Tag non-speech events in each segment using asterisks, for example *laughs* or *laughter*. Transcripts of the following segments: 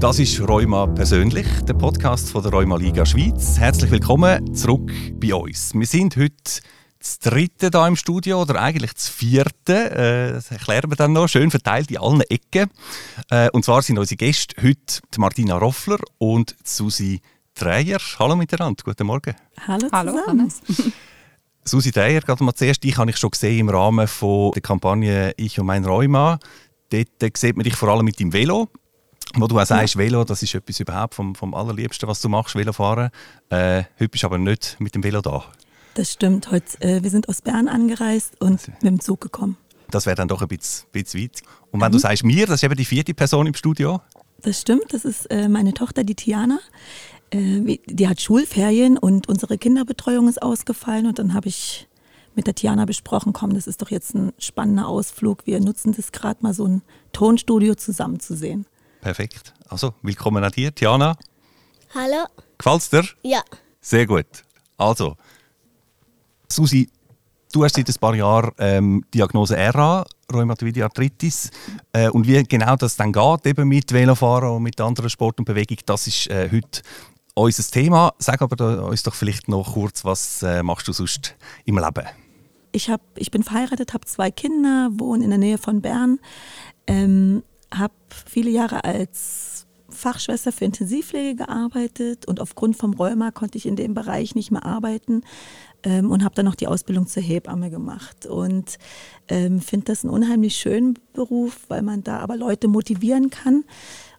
Das ist Rheuma persönlich, der Podcast von der Rheuma Liga Schweiz. Herzlich willkommen zurück bei uns. Wir sind heute das dritte da im Studio oder eigentlich das vierte. Äh, das erklären wir dann noch. Schön verteilt in allen Ecken. Äh, und zwar sind unsere Gäste heute Martina Roffler und Susi Dreyer. Hallo miteinander, guten Morgen. Hallo Hallo, Hannes. *laughs* Susi Dreyer, gerade mal zuerst, dich habe ich schon gesehen im Rahmen von der Kampagne «Ich und mein Rheuma». Dort äh, sieht man dich vor allem mit dem Velo. Wo du auch sagst, Velo, das ist etwas überhaupt vom, vom allerliebsten, was du machst, Velofahren. Äh, heute bist du aber nicht mit dem Velo da. Das stimmt. Heute, äh, wir sind aus Bern angereist und mit dem Zug gekommen. Das wäre dann doch ein bisschen, bisschen weit. Und wenn du sagst mir, das ist eben die vierte Person im Studio. Das stimmt. Das ist äh, meine Tochter, die Tiana. Äh, die hat Schulferien und unsere Kinderbetreuung ist ausgefallen. Und dann habe ich mit der Tiana besprochen, komm, das ist doch jetzt ein spannender Ausflug. Wir nutzen das gerade mal so ein Tonstudio zusammen zu sehen. Perfekt. Also, willkommen an dir, Tiana. Hallo? Gefällt's dir? Ja. Sehr gut. Also, Susi, du hast seit ein paar Jahren ähm, Diagnose RA, Rheumatoide Arthritis. Äh, und wie genau das dann geht, eben mit Velofahren und mit anderen Sport und Bewegung, das ist äh, heute unser Thema. Sag aber da, uns doch vielleicht noch kurz, was äh, machst du sonst im Leben? ich, hab, ich bin verheiratet, habe zwei Kinder, wohne in der Nähe von Bern, ähm, habe viele Jahre als Fachschwester für Intensivpflege gearbeitet und aufgrund vom Rheuma konnte ich in dem Bereich nicht mehr arbeiten ähm, und habe dann noch die Ausbildung zur Hebamme gemacht und ähm, finde das einen unheimlich schönen Beruf, weil man da aber Leute motivieren kann.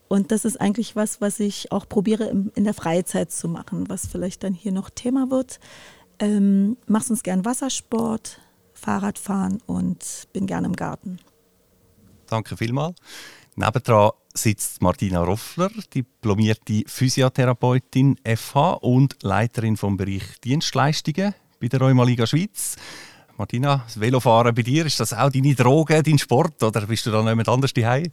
Und das ist eigentlich was, was ich auch probiere im, in der Freizeit zu machen, was vielleicht dann hier noch Thema wird. Ähm, machst uns gern Wassersport, Fahrradfahren und bin gern im Garten. Danke vielmals. Nebendran sitzt Martina Roffler, diplomierte Physiotherapeutin FH und Leiterin vom Bereich Dienstleistungen bei der Rheuma Liga Schweiz. Martina, das Velofahren bei dir, ist das auch deine Droge, dein Sport oder bist du da jemand anders daheim?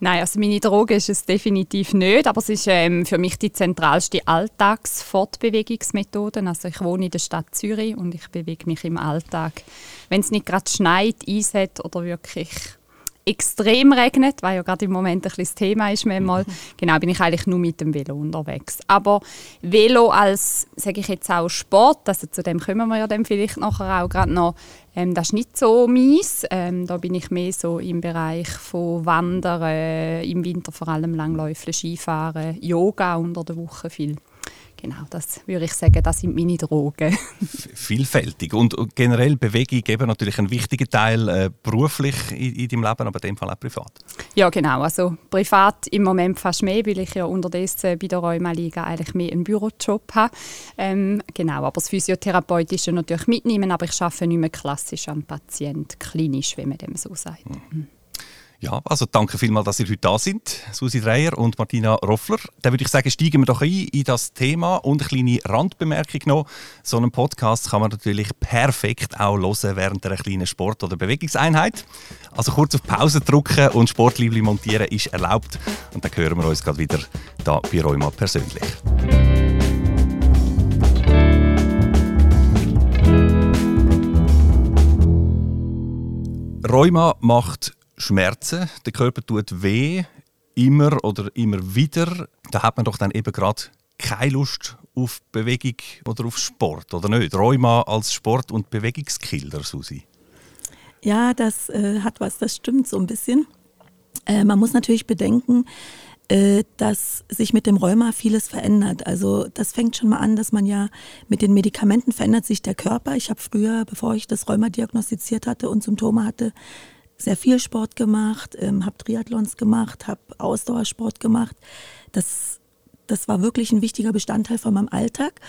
Nein, also meine Droge ist es definitiv nicht, aber es ist ähm, für mich die zentralste Alltagsfortbewegungsmethode. Also ich wohne in der Stadt Zürich und ich bewege mich im Alltag. Wenn es nicht gerade schneit, einset oder wirklich extrem regnet, weil ja gerade im Moment ein bisschen das Thema ist manchmal, genau, bin ich eigentlich nur mit dem Velo unterwegs. Aber Velo als, sage ich jetzt auch Sport, also zu dem kommen wir ja dann vielleicht nachher auch gerade noch, ähm, das ist nicht so mies. Ähm, da bin ich mehr so im Bereich von Wandern, äh, im Winter vor allem Langläufeln, Skifahren, Yoga unter der Woche viel. Genau, das würde ich sagen, das sind meine Drogen. *laughs* Vielfältig und generell Bewegung eben natürlich ein wichtiger Teil äh, beruflich in, in deinem Leben, aber in dem Fall auch privat. Ja, genau. Also privat im Moment fast mehr, weil ich ja unterdessen bei der Rheuma-Liga eigentlich mehr einen Bürojob habe. Ähm, genau, aber das Physiotherapeutische natürlich mitnehmen, aber ich arbeite nicht mehr klassisch am Patient, klinisch, wenn man dem so sagt. Ja, also danke vielmals, dass ihr heute da sind, Susi Dreyer und Martina Roffler. Dann würde ich sagen, steigen wir doch ein in das Thema und eine kleine Randbemerkung noch. So einen Podcast kann man natürlich perfekt auch hören während einer kleinen Sport- oder Bewegungseinheit. Also kurz auf Pause drücken und Sportliebli montieren ist erlaubt. Und dann hören wir uns gerade wieder da bei Rheuma persönlich. Rheuma macht Schmerzen, der Körper tut weh, immer oder immer wieder. Da hat man doch dann eben gerade keine Lust auf Bewegung oder auf Sport, oder nicht? Rheuma als Sport- und Bewegungskiller, Susi. Ja, das äh, hat was, das stimmt so ein bisschen. Äh, man muss natürlich bedenken, äh, dass sich mit dem Rheuma vieles verändert. Also das fängt schon mal an, dass man ja mit den Medikamenten verändert sich der Körper. Ich habe früher, bevor ich das Rheuma diagnostiziert hatte und Symptome hatte, sehr viel Sport gemacht, ähm, habe Triathlons gemacht, habe Ausdauersport gemacht. Das, das war wirklich ein wichtiger Bestandteil von meinem Alltag.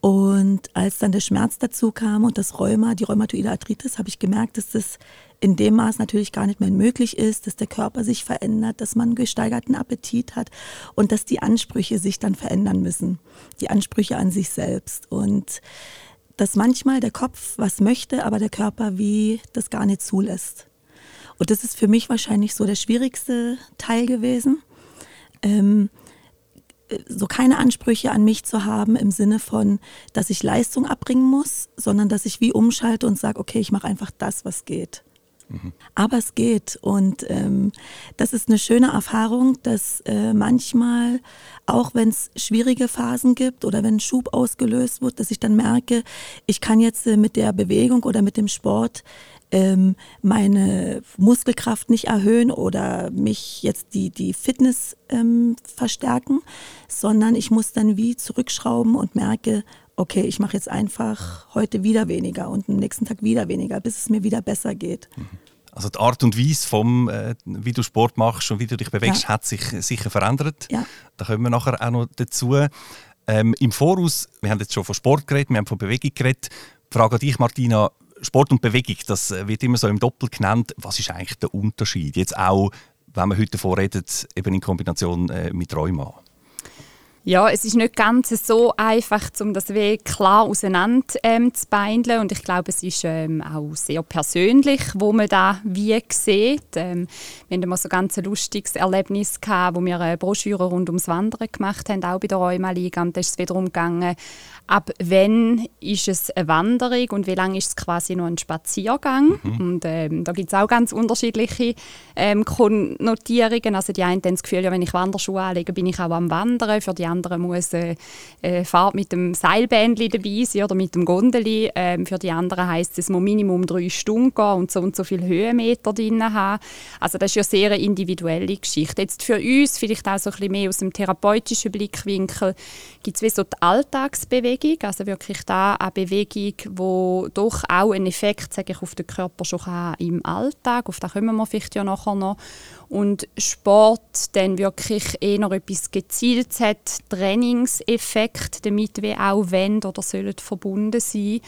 Und als dann der Schmerz dazu kam und das Rheuma, die rheumatoide Arthritis, habe ich gemerkt, dass das in dem Maß natürlich gar nicht mehr möglich ist, dass der Körper sich verändert, dass man gesteigerten Appetit hat und dass die Ansprüche sich dann verändern müssen. Die Ansprüche an sich selbst. Und dass manchmal der Kopf was möchte, aber der Körper wie das gar nicht zulässt. Und das ist für mich wahrscheinlich so der schwierigste Teil gewesen. Ähm, so keine Ansprüche an mich zu haben im Sinne von, dass ich Leistung abbringen muss, sondern dass ich wie umschalte und sage, okay, ich mache einfach das, was geht. Mhm. Aber es geht. Und ähm, das ist eine schöne Erfahrung, dass äh, manchmal, auch wenn es schwierige Phasen gibt oder wenn ein Schub ausgelöst wird, dass ich dann merke, ich kann jetzt äh, mit der Bewegung oder mit dem Sport ähm, meine Muskelkraft nicht erhöhen oder mich jetzt die, die Fitness ähm, verstärken, sondern ich muss dann wie zurückschrauben und merke, okay, ich mache jetzt einfach heute wieder weniger und am nächsten Tag wieder weniger, bis es mir wieder besser geht. Mhm. Also die Art und Weise, vom, äh, wie du Sport machst und wie du dich bewegst, ja. hat sich sicher verändert. Ja. Da kommen wir nachher auch noch dazu. Ähm, Im Voraus, wir haben jetzt schon von Sport geredet, wir haben von Bewegung geredet. Frage an dich, Martina, Sport und Bewegung, das äh, wird immer so im Doppel genannt. Was ist eigentlich der Unterschied? Jetzt auch, wenn wir heute davon reden, eben in Kombination äh, mit Rheuma. Ja, es ist nicht ganz so einfach, um das Weg klar auseinander ähm, zu beindeln. Und ich glaube, es ist ähm, auch sehr persönlich, wo man da wie sieht. Ähm, wir hatten mal so ein ganz lustiges Erlebnis, gehabt, wo wir eine Broschüre rund ums Wandern gemacht haben, auch bei der Rheuma-Liga. Und da ist es wiederum gegangen, ab wann ist es eine Wanderung und wie lange ist es quasi nur ein Spaziergang. Mhm. Und ähm, da gibt es auch ganz unterschiedliche ähm, Konnotierungen. Also die einen haben das Gefühl, ja, wenn ich Wanderschuhe anlege, bin ich auch am Wandern. Für die anderen muss eine äh, Fahrt mit dem Seilbändli dabei sein oder mit dem Gondeli. Ähm, für die anderen heisst es, es muss Minimum drei Stunden gehen und so und so viele Höhenmeter drin haben. Also das ist ja sehr eine individuelle Geschichte. Jetzt für uns, vielleicht auch so ein bisschen mehr aus dem therapeutischen Blickwinkel, gibt es wie so die Alltagsbewegung, also wirklich da eine Bewegung, wo doch auch einen Effekt sage ich, auf den Körper schon kann, im Alltag, auf das kommen wir vielleicht ja nachher noch. Und Sport dann wirklich eher etwas Gezieltes hat, Trainingseffekt, damit wir auch wenn oder sollen verbunden sein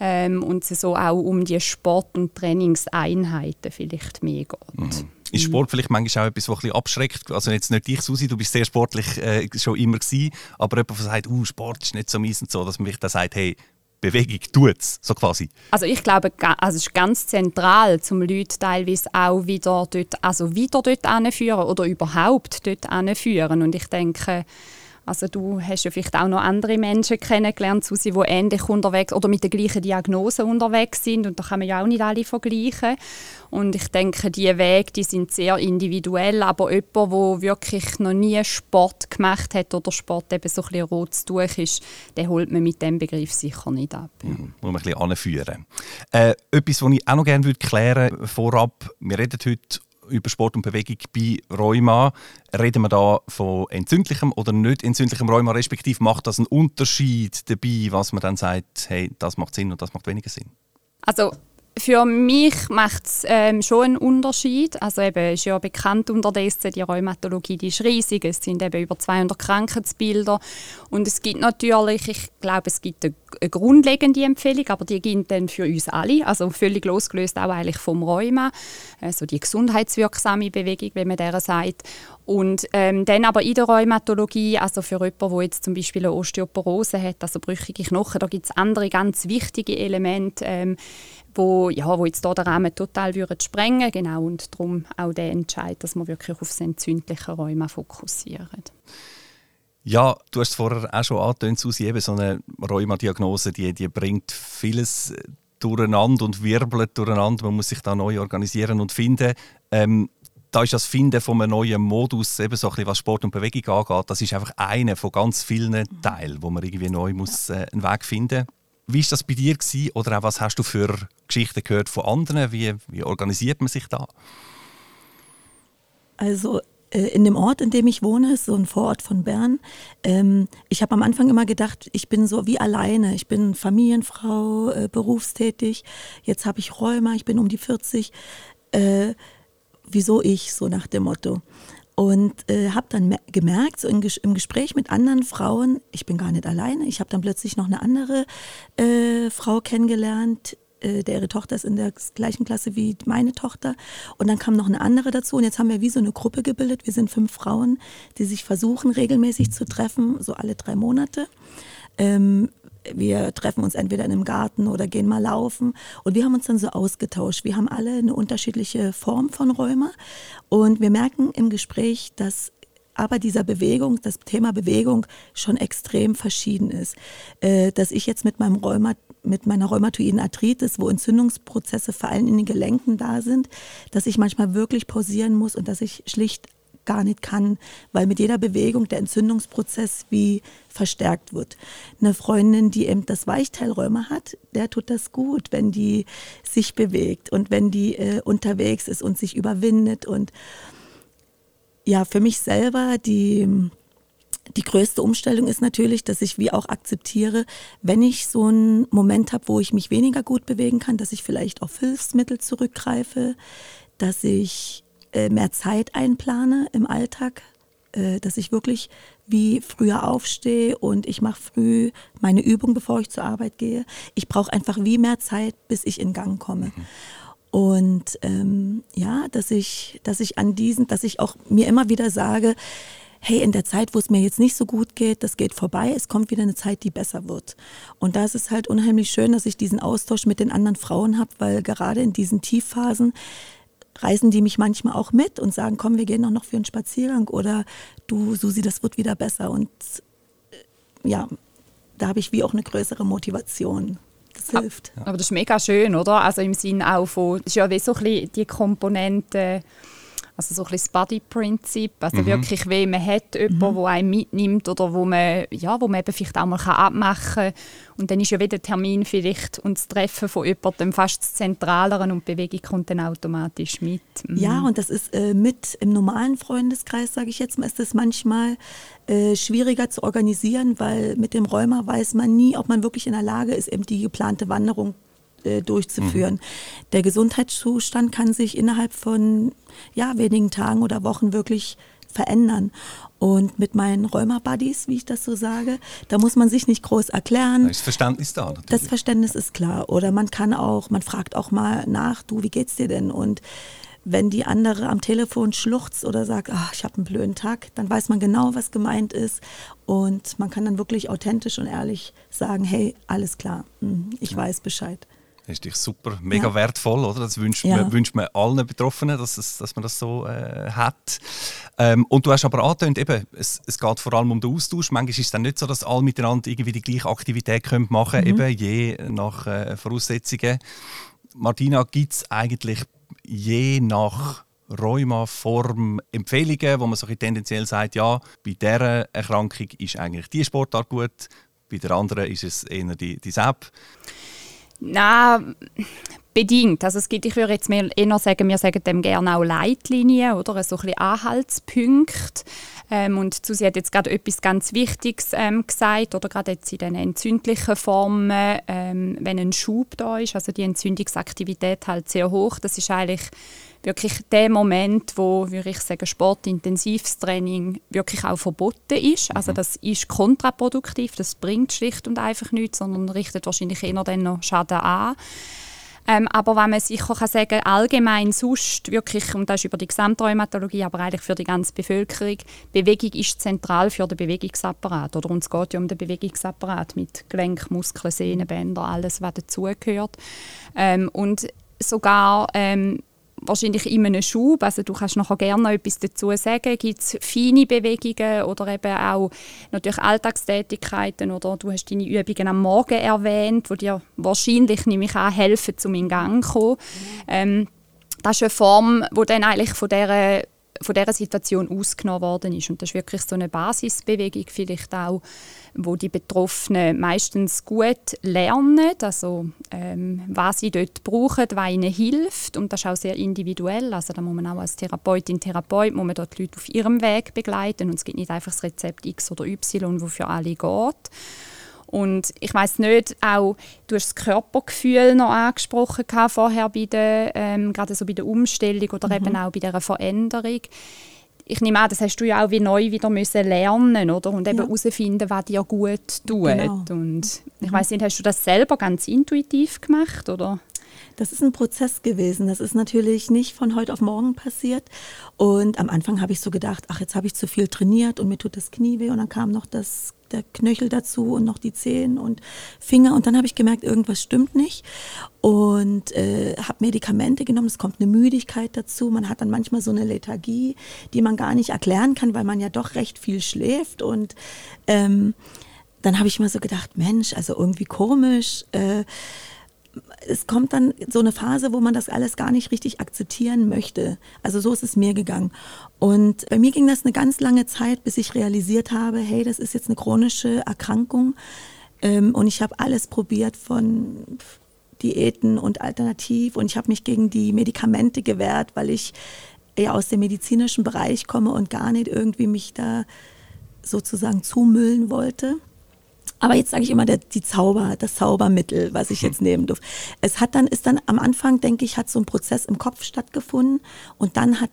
ähm, und es so auch um die Sport- und Trainingseinheiten vielleicht mehr geht. Mhm. Ist Sport vielleicht manchmal auch etwas, was ein bisschen abschreckt? Also jetzt nicht dich, Susi, du bist sehr sportlich äh, schon immer gewesen, aber jemand, der sagt, uh, Sport ist nicht so mies und so, dass man vielleicht dann sagt, hey, Bewegung tut es, so quasi. Also ich glaube, also es ist ganz zentral, zum Leute teilweise auch wieder dort, also wieder dort anführen oder überhaupt dort anführen. Und ich denke, also du hast ja vielleicht auch noch andere Menschen kennengelernt, Susi, die ähnlich unterwegs oder mit der gleichen Diagnose unterwegs sind und da kann man ja auch nicht alle vergleichen. Und ich denke, die Wege, die sind sehr individuell, aber jemand, der wirklich noch nie Sport gemacht hat oder Sport eben so ein bisschen rotes Tuch ist, den holt man mit dem Begriff sicher nicht ab. Mhm, muss man ein bisschen anführen. Äh, etwas, was ich auch noch gerne klären würde vorab, wir reden heute über Sport und Bewegung bei Rheuma. Reden wir da von entzündlichem oder nicht entzündlichem Rheuma, respektive macht das einen Unterschied dabei, was man dann sagt, hey, das macht Sinn und das macht weniger Sinn? Also für mich macht es ähm, schon einen Unterschied. Also eben ist ja bekannt unterdessen, die Rheumatologie die ist riesig. Es sind eben über 200 Krankheitsbilder. Und es gibt natürlich, ich glaube, es gibt eine, grundlegende Empfehlung, aber die gilt dann für uns alle. Also völlig losgelöst auch eigentlich vom Rheuma. Also die gesundheitswirksame Bewegung, wenn man der sagt. Und ähm, dann aber in der Rheumatologie, also für jemanden, der jetzt zum Beispiel eine Osteoporose hat, also brüchige Knochen, da gibt es andere ganz wichtige Elemente, ähm, wo, ja, wo jetzt hier den Rahmen total würden sprengen genau und darum auch der Entscheid, dass wir wirklich auf das entzündliche Rheuma fokussieren. Ja, du hast es vorher auch schon angetönt, Susi, eben so eine Rheuma-Diagnose, die, die bringt vieles durcheinander und wirbelt durcheinander. Man muss sich da neu organisieren und finden. Ähm, da ist das Finden von einem neuen Modus, eben so ein bisschen, was Sport und Bewegung angeht, das ist einfach einer von ganz vielen Teilen, wo man irgendwie neu muss, äh, einen Weg finden muss. Wie war das bei dir? Gewesen? Oder auch was hast du für Geschichten gehört von anderen? Wie, wie organisiert man sich da? Also äh, in dem Ort, in dem ich wohne, ist so ein Vorort von Bern. Ähm, ich habe am Anfang immer gedacht, ich bin so wie alleine. Ich bin Familienfrau, äh, berufstätig. Jetzt habe ich Rheuma, ich bin um die 40. Äh, wieso ich, so nach dem Motto. Und äh, habe dann gemerkt, so im, im, Gespräch mit anderen Frauen, ich bin gar nicht alleine. Ich habe dann plötzlich noch eine andere äh, Frau kennengelernt, äh, deren Tochter ist in der gleichen Klasse wie meine Tochter. Und dann kam noch eine andere dazu. Und jetzt haben wir wie so eine Gruppe gebildet. Wir sind fünf Frauen, die sich versuchen, regelmäßig zu treffen, so alle drei Monate. Ähm, wir treffen uns entweder in einem Garten oder gehen mal laufen. Und wir haben uns dann so ausgetauscht. Wir haben alle eine unterschiedliche Form von Rheuma. Und wir merken im Gespräch, dass aber dieser Bewegung, das Thema Bewegung schon extrem verschieden ist. Äh, dass ich jetzt mit meinem Rheuma mit meiner rheumatoiden Arthritis, wo Entzündungsprozesse vor allem in den Gelenken da sind, dass ich manchmal wirklich pausieren muss und dass ich schlicht gar nicht kann, weil mit jeder Bewegung der Entzündungsprozess wie verstärkt wird. Eine Freundin, die eben das Weichteilräume hat, der tut das gut, wenn die sich bewegt und wenn die äh, unterwegs ist und sich überwindet. Und ja, für mich selber die die größte Umstellung ist natürlich, dass ich wie auch akzeptiere, wenn ich so einen Moment habe, wo ich mich weniger gut bewegen kann, dass ich vielleicht auf Hilfsmittel zurückgreife, dass ich mehr Zeit einplane im Alltag, äh, dass ich wirklich wie früher aufstehe und ich mache früh meine Übung, bevor ich zur Arbeit gehe. Ich brauche einfach wie mehr Zeit, bis ich in Gang komme. Mhm. Und ähm, ja, dass ich, dass ich an diesen, dass ich auch mir immer wieder sage, hey, in der Zeit, wo es mir jetzt nicht so gut geht, das geht vorbei, es kommt wieder eine Zeit, die besser wird. Und da ist es halt unheimlich schön, dass ich diesen Austausch mit den anderen Frauen habe, weil gerade in diesen Tiefphasen reisen die mich manchmal auch mit und sagen, komm, wir gehen doch noch für einen Spaziergang oder du, Susi, das wird wieder besser. Und äh, ja, da habe ich wie auch eine größere Motivation. Das hilft. Aber das ist mega schön, oder? Also im Sinn auch von, das ist ja wie so ein bisschen die Komponente also so ein bisschen das Body-Prinzip, also mhm. wirklich, wie man hat, jemanden, mhm. der einen mitnimmt oder wo man, ja, wo man eben vielleicht auch mal abmachen kann. Und dann ist ja wieder der Termin vielleicht und das Treffen von jemandem fast das Zentralere und die Bewegung kommt dann automatisch mit. Mhm. Ja, und das ist äh, mit im normalen Freundeskreis, sage ich jetzt mal, ist das manchmal äh, schwieriger zu organisieren, weil mit dem Rheuma weiß man nie, ob man wirklich in der Lage ist, eben die geplante Wanderung äh, durchzuführen. Mhm. Der Gesundheitszustand kann sich innerhalb von ja, wenigen Tagen oder Wochen wirklich verändern. Und mit meinen Rheuma-Buddies, wie ich das so sage, da muss man sich nicht groß erklären. Das Verständnis da. Natürlich. Das Verständnis ist klar. Oder man kann auch, man fragt auch mal nach, du, wie geht's dir denn? Und wenn die andere am Telefon schluchzt oder sagt, ach, ich habe einen blöden Tag, dann weiß man genau, was gemeint ist. Und man kann dann wirklich authentisch und ehrlich sagen, hey, alles klar, hm, ich ja. weiß Bescheid. Das ist super, mega ja. wertvoll, oder? Das wünscht, ja. man, wünscht man allen Betroffenen, dass, es, dass man das so äh, hat. Ähm, und du hast aber angetönt, eben, es, es geht vor allem um den Austausch. Manchmal ist es dann nicht so, dass alle miteinander irgendwie die gleiche Aktivität können machen können, mhm. eben je nach äh, Voraussetzungen. Martina, gibt es eigentlich je nach Rheuma-Form Empfehlungen, wo man so tendenziell sagt, ja, bei dieser Erkrankung ist eigentlich die Sportart gut, bei der anderen ist es eher die, die SAP? Nein, bedingt. Also es gibt, ich würde jetzt mehr eher sagen, wir sagen dem gerne auch Leitlinien oder so ein bisschen Anhaltspunkte. Ähm, und Susi hat jetzt gerade etwas ganz Wichtiges ähm, gesagt, oder gerade jetzt in den entzündlichen Formen, ähm, wenn ein Schub da ist, also die Entzündungsaktivität halt sehr hoch, das ist eigentlich wirklich der Moment, wo, würde ich sagen, sportintensives Training wirklich auch verboten ist. Also mhm. das ist kontraproduktiv, das bringt schlicht und einfach nichts, sondern richtet wahrscheinlich eher dann noch Schaden an. Ähm, aber was man sicher kann sagen allgemein sonst wirklich, und das ist über die Gesamtrheumatologie, aber eigentlich für die ganze Bevölkerung, Bewegung ist zentral für den Bewegungsapparat. Oder? Und es geht ja um den Bewegungsapparat mit Gelenk, Muskeln, Sehnen, Bänder, alles, was dazugehört. Ähm, und sogar ähm, wahrscheinlich in einem Schub. Also du kannst nachher gerne noch etwas dazu sagen. Gibt es feine Bewegungen oder eben auch natürlich Alltagstätigkeiten oder du hast deine Übungen am Morgen erwähnt, die dir wahrscheinlich nämlich auch helfen, zum in Gang zu kommen. Mhm. Ähm, das ist eine Form, die dann eigentlich von dieser von dieser Situation ausgenommen worden ist. Und das ist wirklich so eine Basisbewegung vielleicht auch, wo die Betroffenen meistens gut lernen, also ähm, was sie dort brauchen, was ihnen hilft. Und das ist auch sehr individuell. Also da muss man auch als Therapeutin, Therapeut, muss man dort die Leute auf ihrem Weg begleiten. Und es gibt nicht einfach das Rezept X oder Y, das für alle geht. Und ich weiß nicht, auch du hast das Körpergefühl noch angesprochen vorher bei der, ähm, gerade so bei der Umstellung oder mhm. eben auch bei der Veränderung. Ich nehme an, das hast du ja auch wie neu wieder müssen lernen oder und eben herausfinden, ja. was dir gut tut. Genau. Und ich mhm. weiß nicht, hast du das selber ganz intuitiv gemacht oder? Das ist ein Prozess gewesen. Das ist natürlich nicht von heute auf morgen passiert. Und am Anfang habe ich so gedacht, ach, jetzt habe ich zu viel trainiert und mir tut das Knie weh. Und dann kam noch das der Knöchel dazu und noch die Zehen und Finger. Und dann habe ich gemerkt, irgendwas stimmt nicht. Und äh, habe Medikamente genommen. Es kommt eine Müdigkeit dazu. Man hat dann manchmal so eine Lethargie, die man gar nicht erklären kann, weil man ja doch recht viel schläft. Und ähm, dann habe ich mal so gedacht, Mensch, also irgendwie komisch. Äh, es kommt dann so eine Phase, wo man das alles gar nicht richtig akzeptieren möchte. Also so ist es mir gegangen. Und bei mir ging das eine ganz lange Zeit, bis ich realisiert habe, hey, das ist jetzt eine chronische Erkrankung. Ähm, und ich habe alles probiert von Diäten und Alternativ und ich habe mich gegen die Medikamente gewehrt, weil ich eher aus dem medizinischen Bereich komme und gar nicht irgendwie mich da sozusagen zumüllen wollte. Aber jetzt sage ich immer der, die Zauber, das Zaubermittel, was ich jetzt nehmen durfte. Es hat dann, ist dann am Anfang, denke ich, hat so ein Prozess im Kopf stattgefunden und dann hat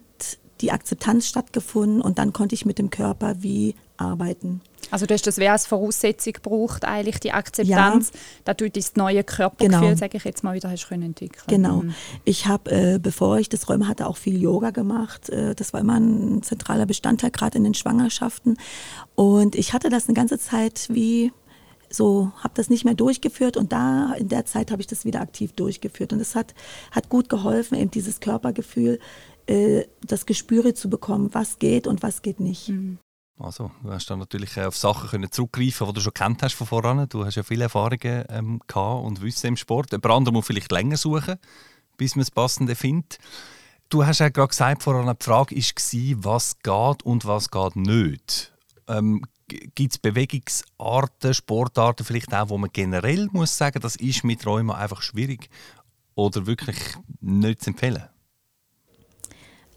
die Akzeptanz stattgefunden und dann konnte ich mit dem Körper wie arbeiten. Also du hast das wie als Voraussetzung gebraucht, eigentlich die Akzeptanz, ja. dass du das neue Körpergefühl, genau. sage ich jetzt mal, wieder hast können entwickeln. Genau. Mhm. Ich habe, äh, bevor ich das Rheuma hatte, auch viel Yoga gemacht. Äh, das war immer ein zentraler Bestandteil, gerade in den Schwangerschaften. Und ich hatte das eine ganze Zeit wie so, habe das nicht mehr durchgeführt und da in der Zeit habe ich das wieder aktiv durchgeführt und es hat, hat gut geholfen, eben dieses Körpergefühl, äh, das Gespüre zu bekommen, was geht und was geht nicht. Mhm. Also, du hast dann natürlich auf Sachen können zurückgreifen, die du schon kennt hast von voran. Du hast ja viele Erfahrungen ähm, gehabt und Wissen im Sport. Jemand anderem muss vielleicht länger suchen, bis man das Passende findet. Du hast ja gerade gesagt, voran die Frage war, was geht und was geht nicht. Ähm, Gibt es Bewegungsarten, Sportarten vielleicht auch, wo man generell muss sagen, das ist mit Rheuma einfach schwierig oder wirklich nicht zu empfehlen?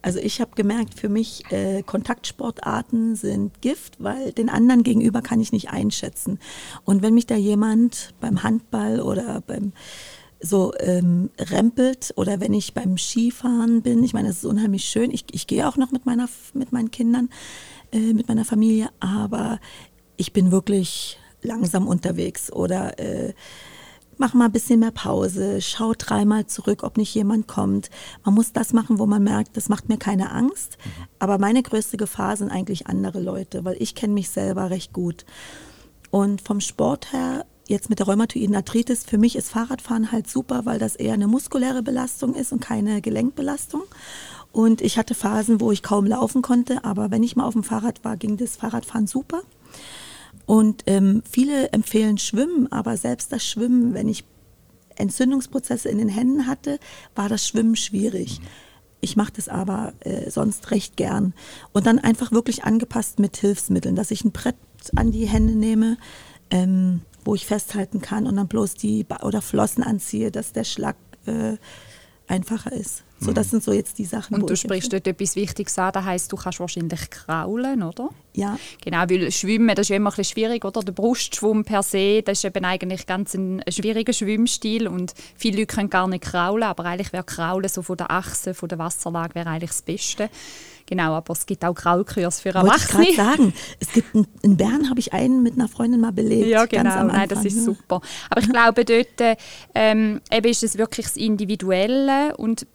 Also ich habe gemerkt, für mich äh, Kontaktsportarten sind Gift, weil den anderen gegenüber kann ich nicht einschätzen. Und wenn mich da jemand beim Handball oder beim so ähm, rempelt oder wenn ich beim Skifahren bin, ich meine, das ist unheimlich schön. Ich, ich gehe auch noch mit, meiner, mit meinen Kindern, äh, mit meiner Familie, aber ich bin wirklich langsam unterwegs oder äh, mach mal ein bisschen mehr Pause, schau dreimal zurück, ob nicht jemand kommt. Man muss das machen, wo man merkt, das macht mir keine Angst. Mhm. Aber meine größte Gefahr sind eigentlich andere Leute, weil ich kenne mich selber recht gut. Und vom Sport her, jetzt mit der rheumatoiden Arthritis, für mich ist Fahrradfahren halt super, weil das eher eine muskuläre Belastung ist und keine Gelenkbelastung. Und ich hatte Phasen, wo ich kaum laufen konnte, aber wenn ich mal auf dem Fahrrad war, ging das Fahrradfahren super. Und ähm, viele empfehlen Schwimmen, aber selbst das Schwimmen, wenn ich Entzündungsprozesse in den Händen hatte, war das Schwimmen schwierig. Ich mache das aber äh, sonst recht gern. Und dann einfach wirklich angepasst mit Hilfsmitteln, dass ich ein Brett an die Hände nehme, ähm, wo ich festhalten kann und dann bloß die ba oder Flossen anziehe, dass der Schlag äh, einfacher ist. So, das sind so jetzt die Sachen. Und du sprichst dort etwas Wichtiges an, das heisst, du kannst wahrscheinlich kraulen, oder? Ja. Genau, weil Schwimmen, das ist ja immer ein bisschen schwierig, oder? Der Brustschwumm per se, das ist eben eigentlich ganz ein, schwieriger Schwimmstil und viele Leute können gar nicht kraulen, aber eigentlich wäre Kraulen so von der Achse, von der Wasserlage wäre eigentlich das Beste. Genau, aber es gibt auch Kraulkurs für Erwachsene. Ich sagen, es gibt einen, in Bern habe ich einen mit einer Freundin mal belegt. Ja, genau, Nein, das ist super. Aber ich glaube, dort ähm, eben ist es wirklich das Individuelle und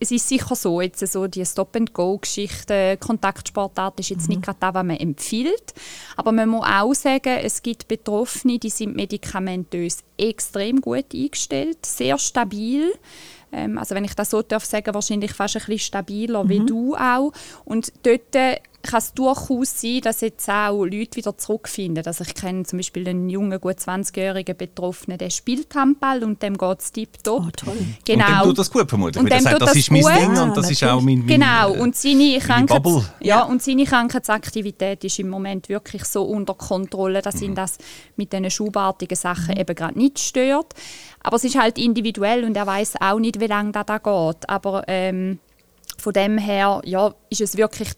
es ist sicher so, jetzt so die Stop-and-Go-Geschichte, Kontaktsportart ist jetzt mhm. nicht gerade das, was man empfiehlt. Aber man muss auch sagen, es gibt Betroffene, die sind medikamentös extrem gut eingestellt, sehr stabil. Ähm, also wenn ich das so darf sagen, wahrscheinlich fast ein bisschen stabiler mhm. wie du auch. Und dort kann es durchaus sein, dass jetzt auch Leute wieder zurückfinden. Also ich kenne zum Beispiel einen jungen, gut 20-jährigen Betroffenen, der spielt Handball und dem geht es tiptop. Oh, toll. Genau. Und dem tut das gut vermutlich, und dem sagt, das, das ist mein gut. Ding und das ist auch mein, mein Genau, äh, und seine, Krankheits ja, und seine Krankheitsaktivität ist im Moment wirklich so unter Kontrolle, dass mhm. ihn das mit diesen schubartigen Sachen mhm. eben gerade nicht stört. Aber es ist halt individuell und er weiß auch nicht, wie lange das da geht. Aber ähm, von dem her ja, ist es wirklich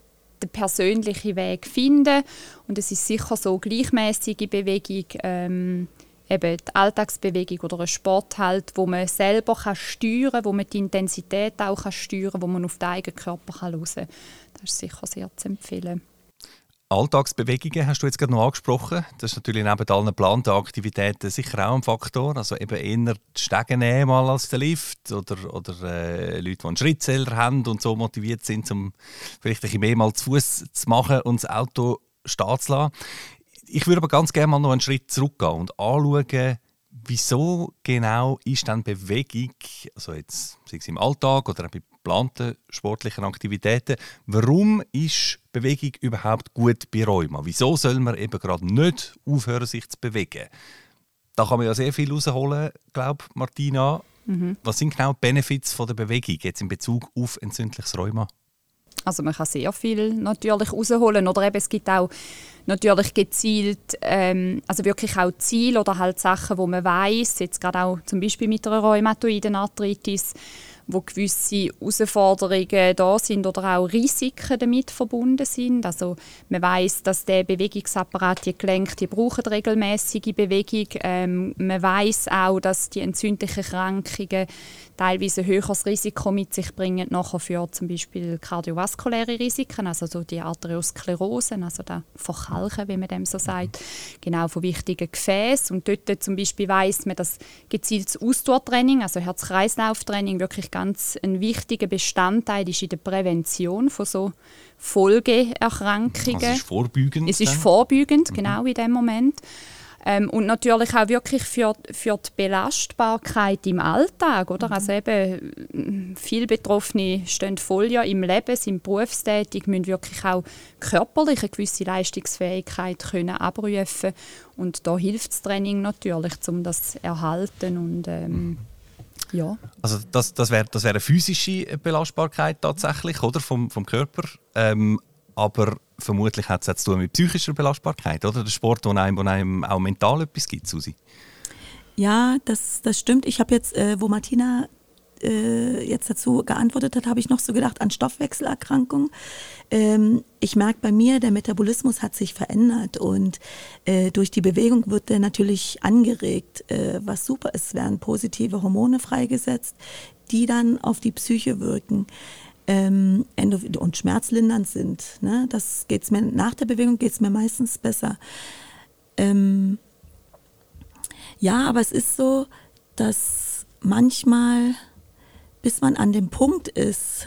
den persönlichen Weg finden. Und es ist sicher so gleichmäßige Bewegung, ähm, eben die Alltagsbewegung oder ein Sport halt, wo man selber kann steuern kann, wo man die Intensität auch kann steuern kann, wo man auf den eigenen Körper kann hören kann. Das ist sicher sehr zu empfehlen. Alltagsbewegungen hast du jetzt gerade noch angesprochen. Das ist natürlich neben allen geplanten Aktivitäten sicher auch ein Faktor. Also eben eher die Stege nehmen mal als der Lift oder, oder äh, Leute, die einen Schrittzähler haben und so motiviert sind, um vielleicht ein bisschen mehr mal zu Fuß zu machen und das Auto stehen zu lassen. Ich würde aber ganz gerne mal noch einen Schritt zurückgehen und anschauen, wieso genau ist dann Bewegung, also jetzt sei es im Alltag oder bei geplanten sportlichen Aktivitäten. Warum ist Bewegung überhaupt gut bei Rheuma? Wieso soll man eben gerade nicht aufhören, sich zu bewegen? Da kann man ja sehr viel rausholen, glaube Martina. Mhm. Was sind genau die Benefits von der Bewegung jetzt in Bezug auf entzündliches Rheuma? Also man kann sehr viel natürlich rausholen oder eben es gibt auch natürlich gezielt, ähm, also wirklich auch Ziele oder halt Sachen, wo man weiß, jetzt gerade auch zum Beispiel mit einer rheumatoiden Arthritis, wo gewisse Herausforderungen da sind oder auch Risiken damit verbunden sind. Also man weiß, dass der Bewegungsapparat, die Gelenke, die brauchen regelmäßige Bewegung. Ähm, man weiß auch, dass die entzündlichen Krankungen teilweise ein höheres Risiko mit sich bringen, nachher für zum Beispiel kardiovaskuläre Risiken, also so die Arteriosklerose, also das Verkalken, wie man dem so sagt, genau von wichtigen Gefäßen. Und dort zum Beispiel weiß man, dass gezieltes Ausdauertraining, also Herz-Kreislauf-Training, wirklich ganz ein wichtiger Bestandteil ist in der Prävention von so Folgeerkrankungen. Also es ist vorbeugend. Es ist vorbeugend, mhm. genau in dem Moment. Ähm, und natürlich auch wirklich für, für die Belastbarkeit im Alltag. Oder? Mhm. Also eben, viele Betroffene stehen voll ja im Leben, sind berufstätig, müssen wirklich auch körperlich eine gewisse Leistungsfähigkeit können abrufen Und da hilft das Training natürlich, um das zu erhalten und ähm, ja. Also das, das wäre das wär eine physische Belastbarkeit tatsächlich, oder? Vom, vom Körper. Ähm, aber vermutlich hat es auch zu tun mit psychischer Belastbarkeit, oder? Der Sport, wo einem, wo einem auch mental etwas gibt, Susi. Ja, das, das stimmt. Ich habe jetzt, äh, wo Martina äh, jetzt dazu geantwortet hat, habe ich noch so gedacht an Stoffwechselerkrankungen. Ähm, ich merke bei mir, der Metabolismus hat sich verändert und äh, durch die Bewegung wird der natürlich angeregt, äh, was super ist. Es werden positive Hormone freigesetzt, die dann auf die Psyche wirken ähm, und schmerzlindernd sind. Ne? Das geht's mir nach der Bewegung geht es mir meistens besser. Ähm, ja, aber es ist so, dass manchmal, bis man an dem Punkt ist,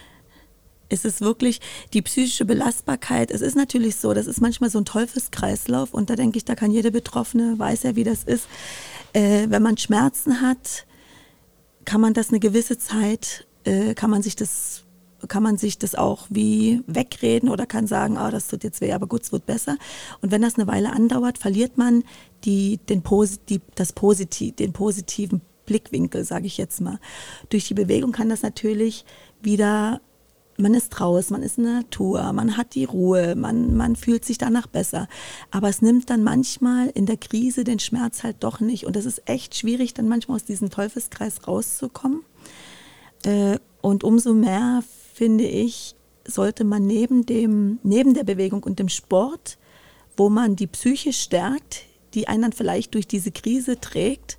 *laughs* ist es wirklich die psychische Belastbarkeit. Es ist natürlich so, das ist manchmal so ein Teufelskreislauf und da denke ich, da kann jede Betroffene, weiß ja, wie das ist. Äh, wenn man Schmerzen hat, kann man das eine gewisse Zeit äh, kann man sich das kann man sich das auch wie wegreden oder kann sagen, ah, das tut jetzt weh, aber gut, es wird besser. Und wenn das eine Weile andauert, verliert man die, den, Posit das Positiv, den positiven Blickwinkel, sage ich jetzt mal. Durch die Bewegung kann das natürlich wieder, man ist draußen, man ist in der Natur, man hat die Ruhe, man, man fühlt sich danach besser. Aber es nimmt dann manchmal in der Krise den Schmerz halt doch nicht. Und das ist echt schwierig, dann manchmal aus diesem Teufelskreis rauszukommen. Äh, und umso mehr, finde ich, sollte man neben, dem, neben der Bewegung und dem Sport, wo man die Psyche stärkt, die einen dann vielleicht durch diese Krise trägt,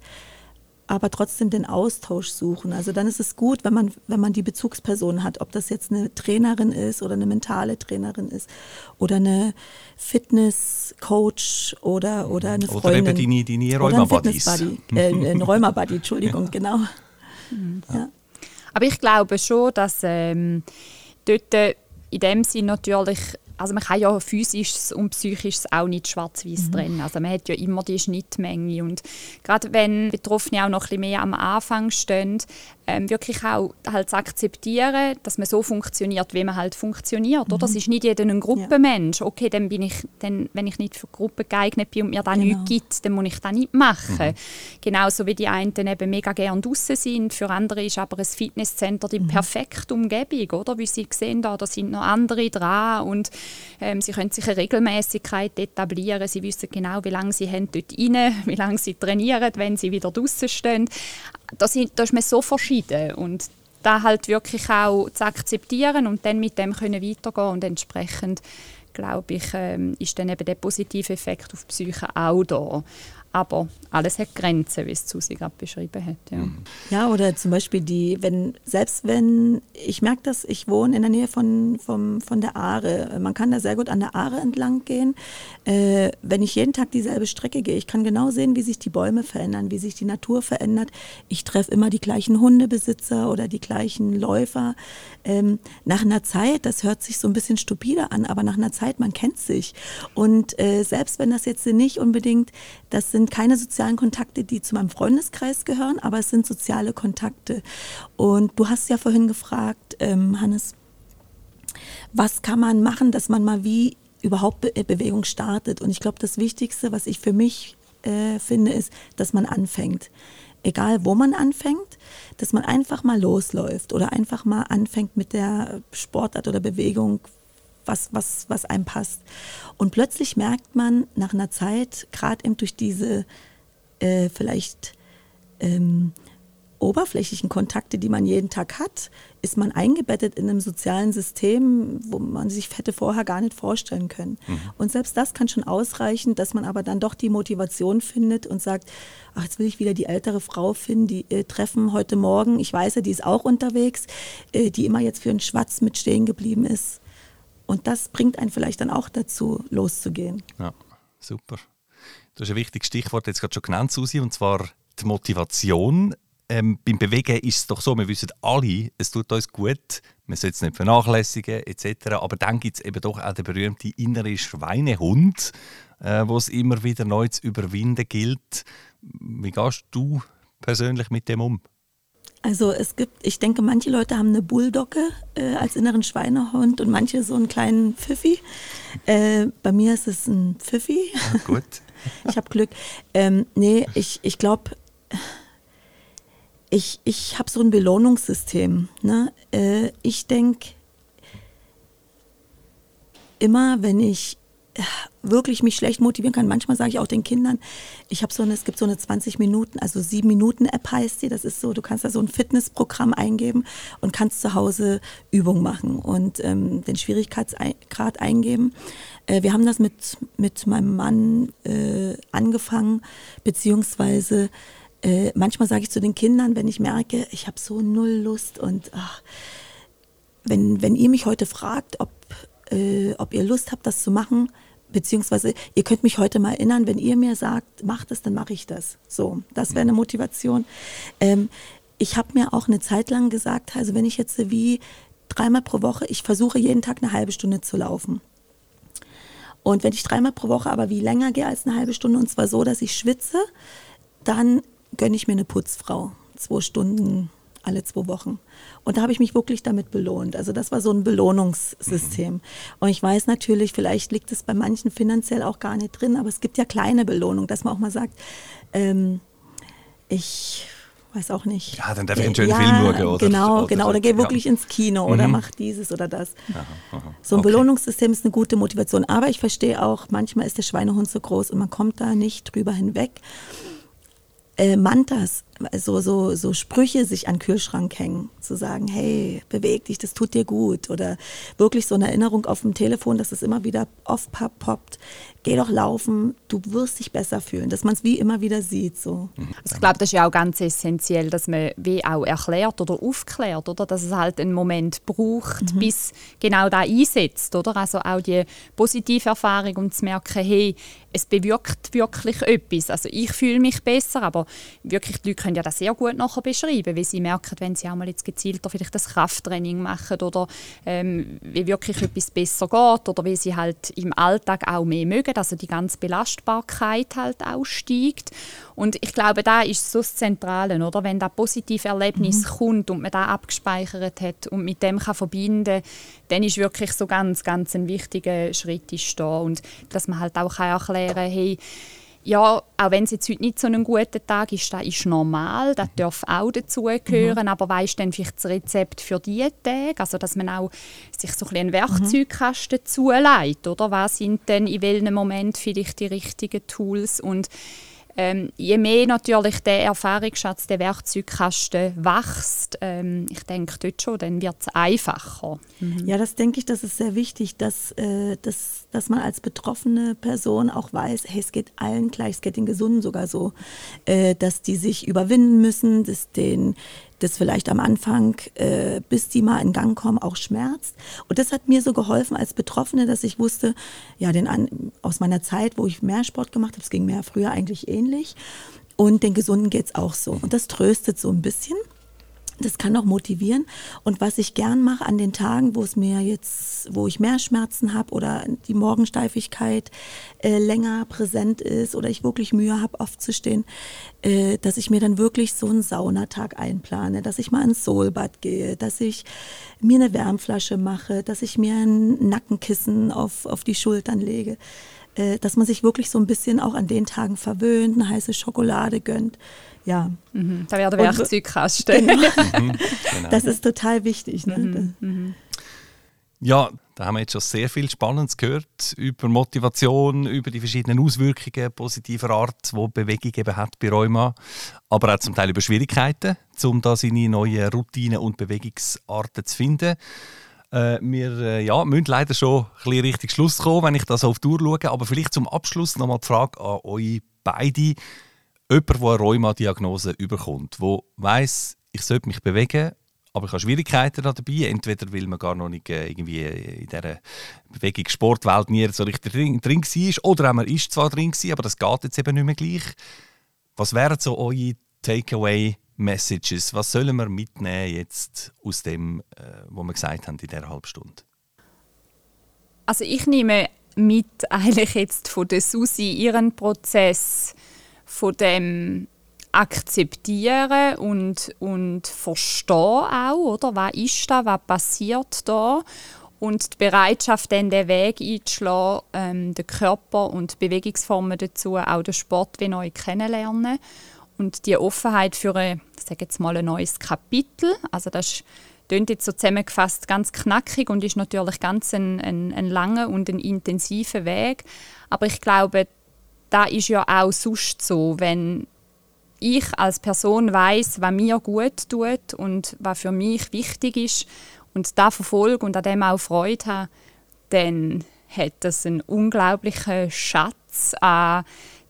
aber trotzdem den Austausch suchen. Also dann ist es gut, wenn man, wenn man die Bezugsperson hat, ob das jetzt eine Trainerin ist oder eine mentale Trainerin ist oder eine Fitnesscoach oder, oder eine Freundin. Oder eben die, die Rheuma-Buddies. Äh, ein Rheuma-Buddy, Entschuldigung, *laughs* ja. genau. Mhm. Ja. Aber ich glaube schon, dass ähm, dort in dem Sinn natürlich also man kann ja physisches und psychisches auch nicht schwarz-weiß mhm. trennen. Also man hat ja immer die Schnittmenge und gerade wenn Betroffene auch noch ein bisschen mehr am Anfang stehen, ähm, wirklich auch halt zu akzeptieren, dass man so funktioniert, wie man halt funktioniert. Mhm. Oder? Das ist nicht jeder ein Gruppenmensch. Ja. Okay, dann bin ich, dann, wenn ich nicht für Gruppen geeignet bin und mir dann genau. nichts gibt, dann muss ich das nicht machen. Mhm. Genauso wie die einen eben mega gerne draußen sind. Für andere ist aber ein Fitnesscenter die mhm. perfekte Umgebung, oder? Wie sie sehen, da, da sind noch andere dran und ähm, sie können sich eine Regelmäßigkeit etablieren. Sie wissen genau, wie lange sie haben dort rein, *laughs* wie lange sie trainieren, wenn sie wieder draußen stehen da, sind, da ist man so verschieden und da halt wirklich auch zu akzeptieren und dann mit dem können weitergehen und entsprechend glaube ich, ähm, ist dann eben der positive Effekt auf die Psyche auch da. Aber alles hat Grenzen, wie es Susi gerade beschrieben hat. Ja. Mhm. ja, oder zum Beispiel die, wenn, selbst wenn, ich merke das, ich wohne in der Nähe von, vom, von der Aare. Man kann da sehr gut an der Aare entlang gehen. Äh, wenn ich jeden Tag dieselbe Strecke gehe, ich kann genau sehen, wie sich die Bäume verändern, wie sich die Natur verändert. Ich treffe immer die gleichen Hundebesitzer oder die gleichen Läufer. Ähm, nach einer Zeit, das hört sich so ein bisschen stupide an, aber nach einer Zeit Zeit, man kennt sich. Und äh, selbst wenn das jetzt nicht unbedingt, das sind keine sozialen Kontakte, die zu meinem Freundeskreis gehören, aber es sind soziale Kontakte. Und du hast ja vorhin gefragt, ähm, Hannes, was kann man machen, dass man mal wie überhaupt Be Bewegung startet. Und ich glaube, das Wichtigste, was ich für mich äh, finde, ist, dass man anfängt. Egal, wo man anfängt, dass man einfach mal losläuft oder einfach mal anfängt mit der Sportart oder Bewegung, was, was, was einem passt. Und plötzlich merkt man nach einer Zeit, gerade eben durch diese äh, vielleicht ähm, oberflächlichen Kontakte, die man jeden Tag hat, ist man eingebettet in einem sozialen System, wo man sich hätte vorher gar nicht vorstellen können. Mhm. Und selbst das kann schon ausreichen, dass man aber dann doch die Motivation findet und sagt, ach, jetzt will ich wieder die ältere Frau finden, die äh, treffen heute Morgen, ich weiß ja, die ist auch unterwegs, äh, die immer jetzt für einen Schwatz mit stehen geblieben ist. Und das bringt einen vielleicht dann auch dazu, loszugehen. Ja, super. Du hast ein wichtiges Stichwort jetzt gerade schon genannt, Susi, und zwar die Motivation ähm, beim Bewegen ist es doch so, wir wissen alle, es tut uns gut, man sollte es nicht vernachlässigen etc. Aber dann gibt es eben doch auch den berühmten inneren Schweinehund, äh, wo es immer wieder neu zu überwinden gilt. Wie gehst du persönlich mit dem um? Also es gibt, ich denke, manche Leute haben eine Bulldogge äh, als inneren Schweinehund und manche so einen kleinen Pfiffi. Äh, bei mir ist es ein Pfiffi. Ja, gut. *laughs* ich habe Glück. Ähm, nee, ich, ich glaube, ich, ich habe so ein Belohnungssystem. Ne? Äh, ich denke immer, wenn ich wirklich mich schlecht motivieren kann. Manchmal sage ich auch den Kindern, ich habe so eine, es gibt so eine 20 Minuten, also 7 Minuten App heißt die. Das ist so, du kannst da so ein Fitnessprogramm eingeben und kannst zu Hause Übungen machen und ähm, den Schwierigkeitsgrad eingeben. Äh, wir haben das mit, mit meinem Mann äh, angefangen, beziehungsweise äh, manchmal sage ich zu den Kindern, wenn ich merke, ich habe so null Lust und ach, wenn, wenn ihr mich heute fragt, ob, äh, ob ihr Lust habt, das zu machen, beziehungsweise ihr könnt mich heute mal erinnern, wenn ihr mir sagt, macht das, dann mache ich das. So, das wäre eine Motivation. Ähm, ich habe mir auch eine Zeit lang gesagt, also wenn ich jetzt wie dreimal pro Woche, ich versuche jeden Tag eine halbe Stunde zu laufen. Und wenn ich dreimal pro Woche aber wie länger gehe als eine halbe Stunde, und zwar so, dass ich schwitze, dann gönne ich mir eine Putzfrau. Zwei Stunden alle zwei Wochen. Und da habe ich mich wirklich damit belohnt. Also das war so ein Belohnungssystem. Mhm. Und ich weiß natürlich, vielleicht liegt es bei manchen finanziell auch gar nicht drin, aber es gibt ja kleine Belohnungen, dass man auch mal sagt, ähm, ich weiß auch nicht. Ja, dann darf ich einen schönen ja, Film schauen. Oder, genau, oder, genau. Oder geh wirklich ja. ins Kino mhm. oder mach dieses oder das. Aha, aha. So ein okay. Belohnungssystem ist eine gute Motivation. Aber ich verstehe auch, manchmal ist der Schweinehund so groß und man kommt da nicht drüber hinweg äh, Mantas, so, so, so Sprüche sich an den Kühlschrank hängen, zu sagen, hey, beweg dich, das tut dir gut. Oder wirklich so eine Erinnerung auf dem Telefon, dass es immer wieder oft poppt. Geh doch laufen, du wirst dich besser fühlen, dass man es wie immer wieder sieht. So. Mhm. Also ich glaube, das ist ja auch ganz essentiell, dass man wie auch erklärt oder aufklärt, oder? dass es halt einen Moment braucht, mhm. bis genau da einsetzt. Oder? Also auch die positive Erfahrung, um zu merken, hey, es bewirkt wirklich etwas. Also ich fühle mich besser, aber wirklich die Leute können ja das sehr gut nachher beschreiben, wie sie merken, wenn sie einmal jetzt gezielter vielleicht das Krafttraining machen oder ähm, wie wirklich etwas besser geht oder wie sie halt im Alltag auch mehr mögen, also die ganze Belastbarkeit halt auch steigt. Und ich glaube, da ist so das Zentrale, oder? Wenn das positive Erlebnis mhm. kommt und man das abgespeichert hat und mit dem kann verbinden, dann ist wirklich so ganz, ganz ein wichtiger Schritt ist da und dass man halt auch erklären kann, hey, ja, auch wenn es jetzt heute nicht so ein guter Tag ist, das ist normal, das darf auch dazugehören, mhm. aber weißt du dann vielleicht das Rezept für diese Tage? Also, dass man auch sich so ein einen Werkzeugkasten mhm. zulegt, oder? Was sind denn in welchem Moment vielleicht die richtigen Tools und ähm, je mehr natürlich der Erfahrungsschatz, der Werkzeugkasten wächst, ähm, ich denke dort schon, dann wird es einfacher. Mhm. Ja, das denke ich, das ist sehr wichtig, dass, äh, dass, dass man als betroffene Person auch weiß, hey, es geht allen gleich, es geht den Gesunden sogar so, äh, dass die sich überwinden müssen, dass den das vielleicht am Anfang, äh, bis die mal in Gang kommen, auch schmerzt. Und das hat mir so geholfen als Betroffene, dass ich wusste, ja, den an, aus meiner Zeit, wo ich mehr Sport gemacht habe, es ging mir früher eigentlich ähnlich. Und den Gesunden geht es auch so. Und das tröstet so ein bisschen. Das kann auch motivieren. Und was ich gern mache an den Tagen, wo es mir jetzt, wo ich mehr Schmerzen habe oder die Morgensteifigkeit äh, länger präsent ist oder ich wirklich Mühe habe, aufzustehen, äh, dass ich mir dann wirklich so einen Saunatag einplane, dass ich mal ins Soulbad gehe, dass ich mir eine Wärmflasche mache, dass ich mir ein Nackenkissen auf, auf die Schultern lege äh, dass man sich wirklich so ein bisschen auch an den Tagen verwöhnt, eine heiße Schokolade gönnt ja. Mhm. Da werden Werkzeugkasten. Genau. *laughs* Mhm, genau. Das ist total wichtig. Ne? Mhm. Mhm. Ja, da haben wir jetzt schon sehr viel Spannendes gehört über Motivation, über die verschiedenen Auswirkungen positiver Art, die Bewegung eben hat bei Rheuma, aber auch zum Teil über Schwierigkeiten, um da seine neuen Routinen und Bewegungsarten zu finden. Äh, wir äh, ja, müssen leider schon ein bisschen richtig Schluss kommen, wenn ich das auf die Uhr schaue, aber vielleicht zum Abschluss nochmal die Frage an euch beide jemand, der eine Rheuma-Diagnose überkommt, der weiss, ich sollte mich bewegen, aber ich habe Schwierigkeiten dabei. Entweder weil man gar noch nicht äh, irgendwie in dieser Bewegungssportwelt nie so richtig drin, drin war, oder man ist zwar drin aber das geht jetzt eben nicht mehr gleich. Was wären so eure Takeaway-Messages? Was sollen wir mitnehmen jetzt aus dem, äh, was wir gesagt haben in dieser halben Stunde? Also ich nehme mit eigentlich jetzt von der Susi ihren Prozess von dem akzeptieren und, und verstehen auch, oder? Was ist da, was passiert da? Und die Bereitschaft, dann den Weg einzuschlagen, ähm, den Körper und die Bewegungsformen dazu, auch den Sport wie neu kennenlernen. Und die Offenheit für ein, sage jetzt mal, ein neues Kapitel. Also das klingt jetzt so zusammengefasst ganz knackig und ist natürlich ganz ein, ein, ein langer und ein intensiver Weg. Aber ich glaube, da ist ja auch sonst so, wenn ich als Person weiß, was mir gut tut und was für mich wichtig ist und da verfolge und an dem auch Freude habe, dann hat das einen unglaublichen Schatz an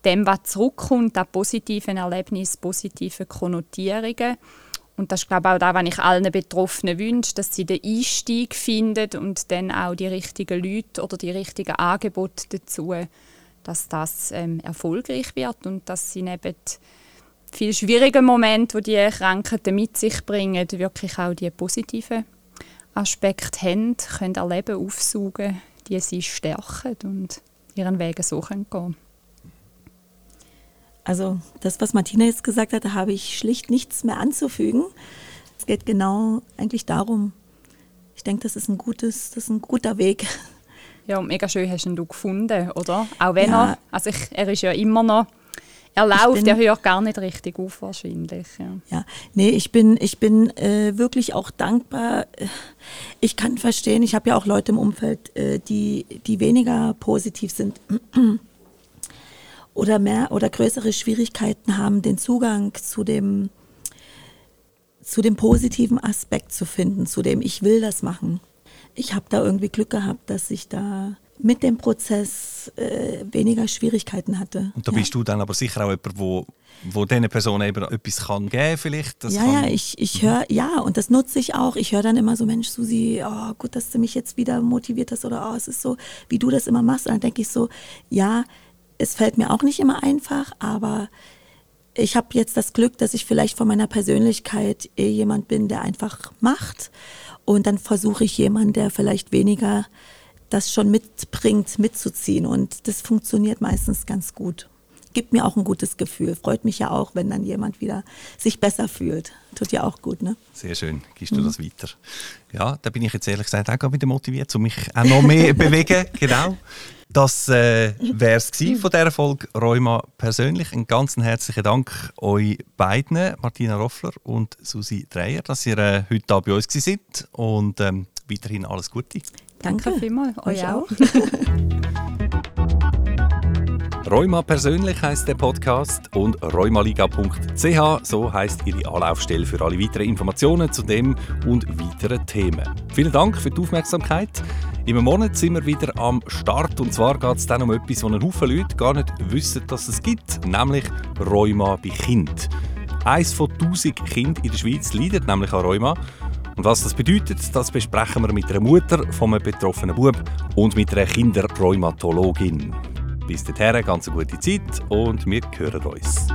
dem, was zurückkommt, an positiven Erlebnissen, positiven Konnotierungen. Und das ist, glaube ich, auch das, was ich allen Betroffenen wünsche, dass sie den Einstieg finden und dann auch die richtigen Leute oder die richtigen Angebote dazu dass das ähm, erfolgreich wird und dass sie neben viel schwierigen Momenten, die die Krankheiten mit sich bringen, wirklich auch die positiven Aspekte haben, können erleben, aufsaugen, die sie stärken und ihren Weg so gehen Also das, was Martina jetzt gesagt hat, da habe ich schlicht nichts mehr anzufügen. Es geht genau eigentlich darum. Ich denke, das ist ein gutes, das ist ein guter Weg, ja, und mega schön hast ihn du gefunden, oder? Auch wenn ja. er, also ich, er ist ja immer noch, er läuft, er hört gar nicht richtig auf wahrscheinlich. Ja, ja. nee, ich bin, ich bin äh, wirklich auch dankbar. Ich kann verstehen, ich habe ja auch Leute im Umfeld, äh, die, die weniger positiv sind oder mehr oder größere Schwierigkeiten haben, den Zugang zu dem zu dem positiven Aspekt zu finden, zu dem ich will das machen ich habe da irgendwie Glück gehabt, dass ich da mit dem Prozess äh, weniger Schwierigkeiten hatte. Und da bist ja. du dann aber sicher auch jemand, wo, wo diesen Personen eben etwas kann geben vielleicht? Das ja, kann... ja, ich, ich höre, ja, und das nutze ich auch. Ich höre dann immer so, Mensch, Susi, oh, gut, dass du mich jetzt wieder motiviert hast oder oh, es ist so, wie du das immer machst. Und dann denke ich so, ja, es fällt mir auch nicht immer einfach, aber ich habe jetzt das Glück, dass ich vielleicht von meiner Persönlichkeit eh jemand bin, der einfach macht und dann versuche ich jemanden, der vielleicht weniger das schon mitbringt, mitzuziehen. Und das funktioniert meistens ganz gut. Gibt mir auch ein gutes Gefühl. Freut mich ja auch, wenn dann jemand wieder sich besser fühlt. Tut ja auch gut, ne? Sehr schön. Gibst du mhm. das weiter? Ja, da bin ich jetzt ehrlich gesagt auch wieder motiviert, um mich auch noch mehr *laughs* bewegen. Genau. Das äh, wäre es von dieser Folge Rheuma persönlich. Einen ganz herzlichen Dank euch beiden, Martina Roffler und Susi Dreyer, dass ihr äh, heute hier bei uns seid und ähm, weiterhin alles Gute. Danke vielmals, euch auch. *laughs* Rheuma persönlich heißt der Podcast und rheumaliga.ch, so heißt ihre Anlaufstelle für alle weiteren Informationen zu dem und weiteren Themen. Vielen Dank für die Aufmerksamkeit. Im Monat sind wir wieder am Start und zwar geht es dann um etwas, was ein Haufen Leute gar nicht wissen, dass es gibt, nämlich Rheuma bei Kind. Eins von 1000 Kindern in der Schweiz leidet nämlich an Rheuma. Und was das bedeutet, das besprechen wir mit einer Mutter von einem betroffenen Bub und mit einer Kinderrheumatologin. Bis dahin, ganz eine gute Zeit und wir hören uns.